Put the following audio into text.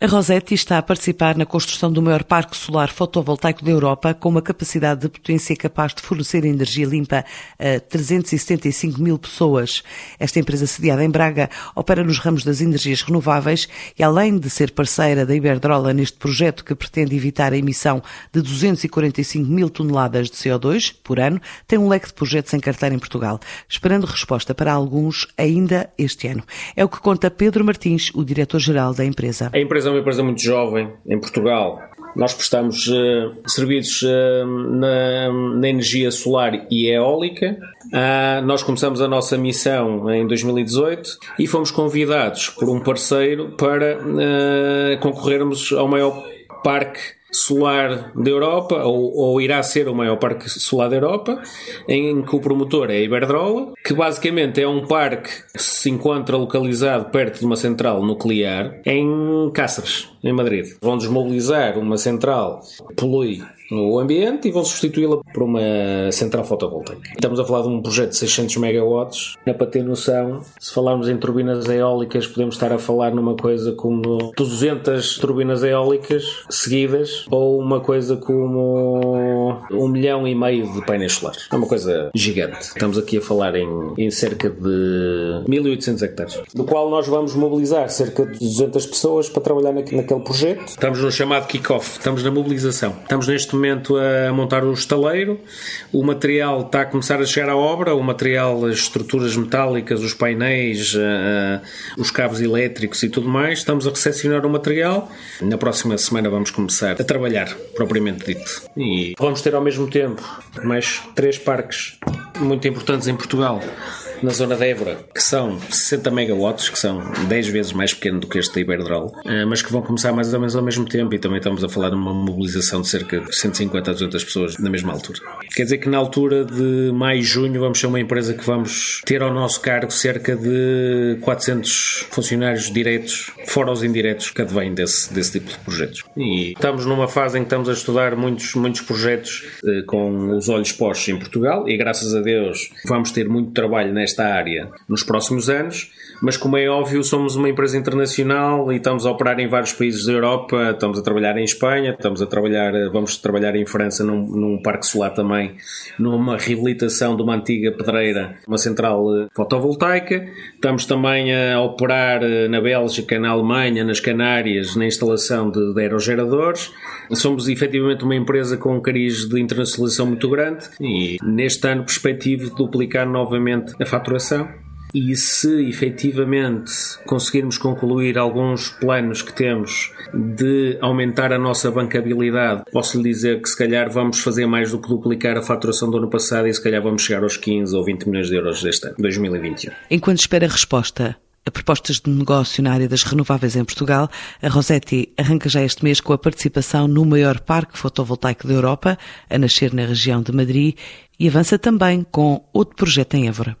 A Rosetti está a participar na construção do maior parque solar fotovoltaico da Europa, com uma capacidade de potência capaz de fornecer energia limpa a 375 mil pessoas. Esta empresa, sediada em Braga, opera nos ramos das energias renováveis e, além de ser parceira da Iberdrola neste projeto que pretende evitar a emissão de 245 mil toneladas de CO2 por ano, tem um leque de projetos em carteira em Portugal, esperando resposta para alguns ainda este ano. É o que conta Pedro Martins, o diretor-geral da empresa. A empresa é uma empresa muito jovem em Portugal. Nós prestamos uh, serviços uh, na, na, energia solar e eólica. Uh, nós começamos a nossa missão em 2018 e fomos convidados por um parceiro para concorrermos ao maior parque solar da Europa, ou, ou, irá ser o maior parque solar da Europa, em que o promotor é a Iberdrola, que basicamente é um parque que se encontra localizado perto de uma central nuclear em Cáceres, em Madrid. Vão desmobilizar uma central que polui no ambiente e vão substituí-la por uma central fotovoltaica. Estamos a falar de um projeto de 600 megawatts. Para ter noção, se falarmos em turbinas eólicas, podemos estar a falar numa coisa como 200 turbinas eólicas seguidas ou uma coisa como um milhão e meio de painéis solares. É uma coisa gigante. Estamos aqui a falar em, em cerca de 1800 hectares, do qual nós vamos mobilizar cerca de 200 pessoas para trabalhar naquele projeto. Estamos no chamado kick-off, estamos na mobilização. Estamos neste momento a montar o estaleiro, o material está a começar a chegar à obra, o material, as estruturas metálicas, os painéis, uh, os cabos elétricos e tudo mais. Estamos a recepcionar o material. Na próxima semana vamos começar a trabalhar, propriamente dito. E vamos ter ao mesmo tempo mais três parques muito importantes em Portugal na zona de Évora, que são 60 megawatts, que são 10 vezes mais pequeno do que este da eh, mas que vão começar mais ou menos ao mesmo tempo e também estamos a falar de uma mobilização de cerca de 150 a 200 pessoas na mesma altura. Quer dizer que na altura de maio e junho vamos ser uma empresa que vamos ter ao nosso cargo cerca de 400 funcionários diretos, fora os indiretos que advêm desse, desse tipo de projetos. E estamos numa fase em que estamos a estudar muitos, muitos projetos eh, com os olhos postos em Portugal e graças a Deus vamos ter muito trabalho nesta nesta área nos próximos anos, mas como é óbvio, somos uma empresa internacional e estamos a operar em vários países da Europa, estamos a trabalhar em Espanha, estamos a trabalhar, vamos trabalhar em França num, num parque solar também, numa reabilitação de uma antiga pedreira, uma central eh, fotovoltaica. Estamos também a operar eh, na Bélgica, na Alemanha, nas Canárias, na instalação de, de aerogeradores. Somos efetivamente uma empresa com um cariz de internacionalização muito grande e neste ano perspectivo de duplicar novamente a faturação e se efetivamente conseguirmos concluir alguns planos que temos de aumentar a nossa bancabilidade, posso lhe dizer que se calhar vamos fazer mais do que duplicar a faturação do ano passado e se calhar vamos chegar aos 15 ou 20 milhões de euros deste ano, 2021. Enquanto espera a resposta a propostas de negócio na área das renováveis em Portugal, a Rosetti arranca já este mês com a participação no maior parque fotovoltaico da Europa, a nascer na região de Madrid, e avança também com outro projeto em Évora.